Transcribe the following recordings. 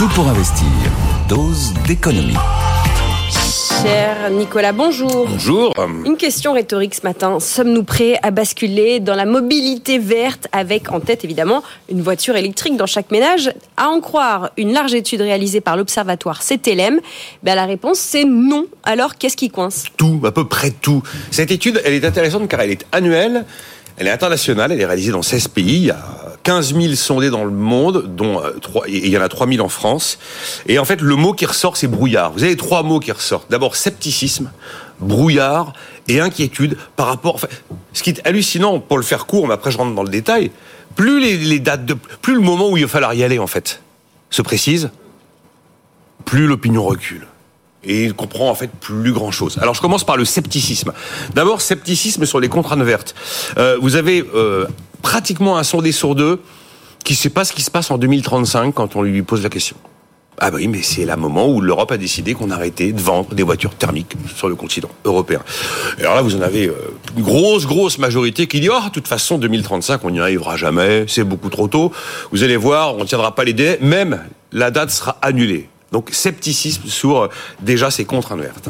Tout pour investir. Dose d'économie. Cher Nicolas, bonjour. Bonjour. Une question rhétorique ce matin. Sommes-nous prêts à basculer dans la mobilité verte avec en tête évidemment une voiture électrique dans chaque ménage? À en croire une large étude réalisée par l'observatoire CTLM, ben la réponse c'est non. Alors qu'est-ce qui coince? Tout, à peu près tout. Cette étude, elle est intéressante car elle est annuelle, elle est internationale, elle est réalisée dans 16 pays. Il y a 15 000 sondés dans le monde, dont euh, 3, et il y en a 3 000 en France. Et en fait, le mot qui ressort, c'est brouillard. Vous avez trois mots qui ressortent. D'abord, scepticisme, brouillard et inquiétude par rapport. Enfin, ce qui est hallucinant, pour le faire court, mais après je rentre dans le détail, plus les, les dates de, plus le moment où il va falloir y aller, en fait, se précise, plus l'opinion recule. Et il comprend en fait plus grand chose. Alors je commence par le scepticisme. D'abord, scepticisme sur les contraintes vertes. Euh, vous avez euh, pratiquement un sondé sur deux qui ne sait pas ce qui se passe en 2035 quand on lui pose la question. Ah bah oui, mais c'est le moment où l'Europe a décidé qu'on arrêtait de vendre des voitures thermiques sur le continent européen. Et alors là, vous en avez euh, une grosse, grosse majorité qui dit « Oh, de toute façon, 2035, on n'y arrivera jamais, c'est beaucoup trop tôt. Vous allez voir, on ne tiendra pas les délais, même la date sera annulée. » Donc scepticisme sur euh, déjà ces contraintes vertes.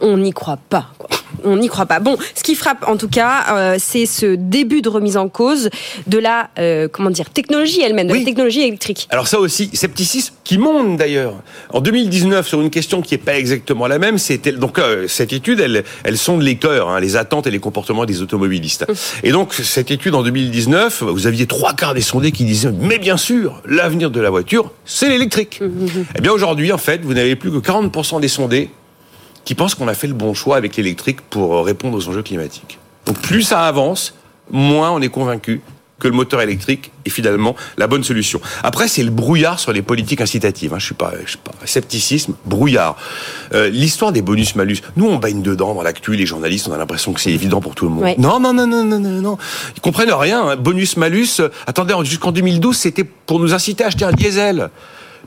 On n'y croit pas. On n'y croit pas. Bon, ce qui frappe en tout cas, euh, c'est ce début de remise en cause de la euh, comment dire technologie elle-même, de Oui. la technologie électrique. Alors ça aussi, scepticisme qui monte d'ailleurs. En 2019, sur une question qui n'est pas exactement la même, c'était donc euh, cette étude, elle, elle sonde les cœurs, hein, les attentes et les comportements des automobilistes. Et donc cette étude en 2019, vous aviez trois quarts des sondés qui disaient mais bien sûr, l'avenir de la voiture, c'est l'électrique. Eh bien aujourd'hui, en fait, vous n'avez plus que 40% des sondés qui pensent qu'on a fait le bon choix avec l'électrique pour euh, répondre aux enjeux climatiques. Donc plus ça avance, moins on est convaincu que le moteur électrique est finalement la bonne solution. Après, c'est le brouillard sur les politiques incitatives. Hein. Je suis pas, je suis pas scepticisme, brouillard. Euh, L'histoire des bonus-malus. Nous, on baigne dedans dans l'actu. Les journalistes, on a l'impression que c'est évident pour tout le monde. Ouais. Non, non, non, non, non, non, non. Ils comprennent rien. hein. Bonus-malus. euh, attendez, jusqu'en 2012, c'était pour nous inciter à acheter un diesel.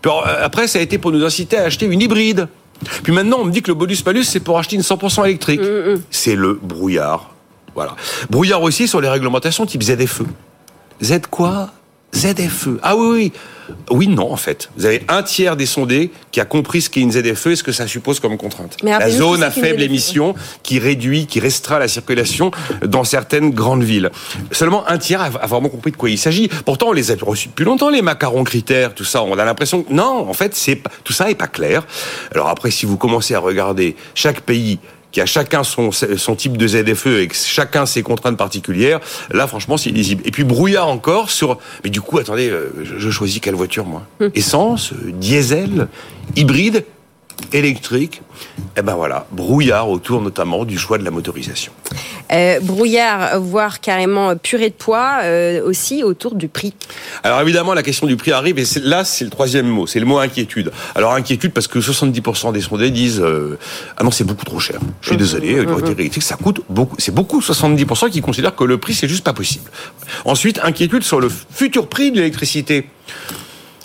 Puis euh, après, ça a été pour nous inciter à acheter une hybride. Puis maintenant, on me dit que le bonus-malus, c'est pour acheter une 100% électrique. C'est le brouillard. Voilà. Brouillard aussi sur les réglementations type ZFE. Z quoi? ZFE. Ah oui, oui. Oui, non, en fait. Vous avez un tiers des sondés qui a compris ce qu'est une ZFE et ce que ça suppose comme contrainte. Mais la zone à faible ZFE. émission qui réduit, qui restreint la circulation dans certaines grandes villes. Seulement un tiers a vraiment compris de quoi il s'agit. Pourtant, on les a reçus depuis longtemps, les macarons critères, tout ça. On a l'impression que non, en fait, c'est pas- tout ça est pas clair. Alors après, si vous commencez à regarder chaque pays qui a chacun son, son type de ZFE et que chacun ses contraintes particulières, là, franchement, c'est illisible. Et puis, brouillard encore sur... Mais du coup, attendez, euh, je, je choisis quelle voiture, moi? Essence, euh, diesel, hybride électrique, et ben voilà, brouillard autour notamment du choix de la motorisation. Euh, brouillard, voire carrément purée de poids, euh, aussi autour du prix. Alors évidemment, la question du prix arrive, et là, c'est le troisième mot, c'est le mot inquiétude. Alors inquiétude parce que 70% des sondés disent euh, ah non, c'est beaucoup trop cher. Je suis désolé, une voiture électrique, ça coûte beaucoup. C'est beaucoup, 70% qui considèrent que le prix c'est juste pas possible. Ensuite, inquiétude sur le futur prix de l'électricité.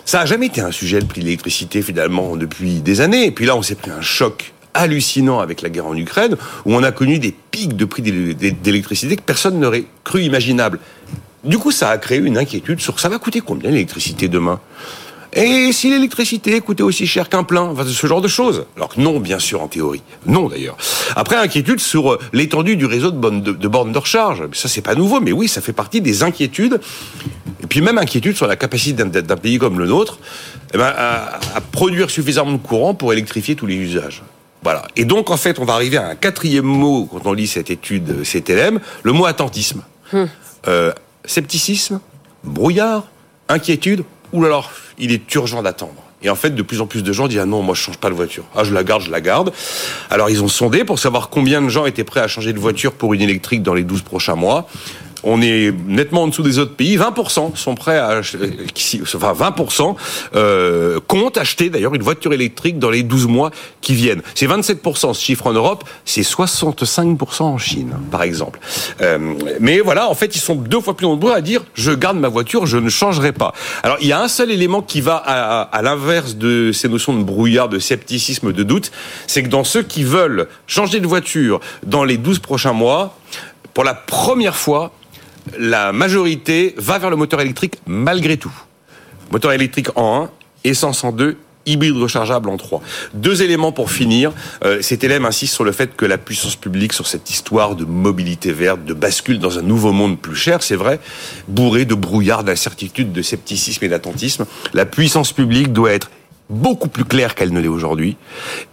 Ça a jamais été un sujet le prix de l'électricité finalement depuis des années. Et puis là, on s'est pris un choc hallucinant avec la guerre en Ukraine, où on a connu des pics de prix d'é- d'é- d'électricité que personne n'aurait cru imaginable. Du coup, ça a créé une inquiétude sur ça va coûter combien l'électricité demain? Et si l'électricité coûtait aussi cher qu'un plein, enfin, ce genre de choses. Alors que non, bien sûr, en théorie. Non, d'ailleurs. Après, inquiétude sur euh, l'étendue du réseau de, bornes de, recharge. Ça, c'est pas nouveau, mais oui, ça fait partie des inquiétudes. Et puis même inquiétude sur la capacité d'un- pays comme le nôtre eh ben, à produire suffisamment de courant pour électrifier tous les usages. Voilà. Et donc, en fait, on va arriver à un quatrième mot quand on lit cette étude euh, CTLM, le mot attentisme. Euh, scepticisme, brouillard, inquiétude, ou alors il est urgent d'attendre. Et en fait, de plus en plus de gens disent ah non, moi je change pas de voiture. Ah je la garde, je la garde. Alors ils ont sondé pour savoir combien de gens étaient prêts à changer de voiture pour une électrique dans les 12 prochains mois. On est nettement en dessous des autres pays. 20% sont prêts à, ach- euh, enfin 20% euh, comptent acheter d'ailleurs une voiture électrique dans les 12 mois qui viennent. C'est 27% ce chiffre en Europe, c'est 65% en Chine, par exemple. Euh, mais voilà, en fait, ils sont deux fois plus nombreux à dire je garde ma voiture, je ne changerai pas. Alors il y a un seul élément qui va à, à- à l'inverse de ces notions de brouillard, de scepticisme, de doute, c'est que dans ceux qui veulent changer de voiture dans les 12 prochains mois, pour la première fois, la majorité va vers le moteur électrique malgré tout. Moteur électrique en 1, essence en deux, hybride rechargeable en 3. Deux éléments pour finir. Euh, cet élève insiste sur le fait que la puissance publique, sur cette histoire de mobilité verte, de bascule dans un nouveau monde plus cher, c'est vrai, bourré de brouillard, d'incertitude, de scepticisme et d'attentisme, la puissance publique doit être beaucoup plus claire qu'elle ne l'est aujourd'hui,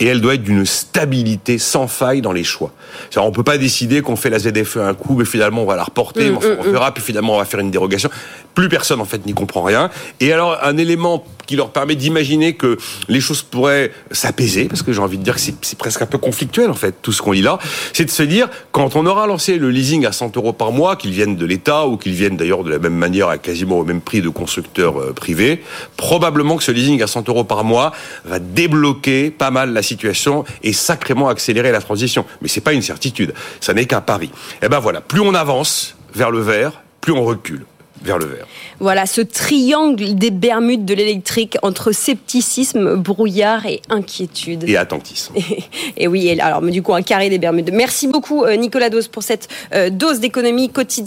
et elle doit être d'une stabilité sans faille dans les choix. On peut pas décider qu'on fait la ZFE un coup, mais finalement on va la reporter, mm, on mm, verra, puis finalement on va faire une dérogation. Plus personne en fait n'y comprend rien. Et alors un élément qui leur permet d'imaginer que les choses pourraient s'apaiser, parce que j'ai envie de dire que c'est presque un peu conflictuel en fait, tout ce qu'on lit là, c'est de se dire, quand on aura lancé le leasing à 100 euros par mois, qu'ils viennent de l'État ou qu'ils viennent d'ailleurs de la même manière à quasiment au même prix de constructeurs euh, privés, probablement que ce leasing à 100 euros par mois va débloquer pas mal la situation et sacrément accélérer la transition. Mais c'est pas une certitude, ça n'est qu'un pari. Et eh ben voilà, plus on avance vers le vert, plus on recule vers le vert. Voilà, ce triangle des Bermudes de l'électrique entre scepticisme, brouillard et inquiétude. Et attentisme. Et, oui, alors du coup, un carré des Bermudes. Merci beaucoup, euh, Nicolas Dose, pour cette euh, dose d'économie quotidienne.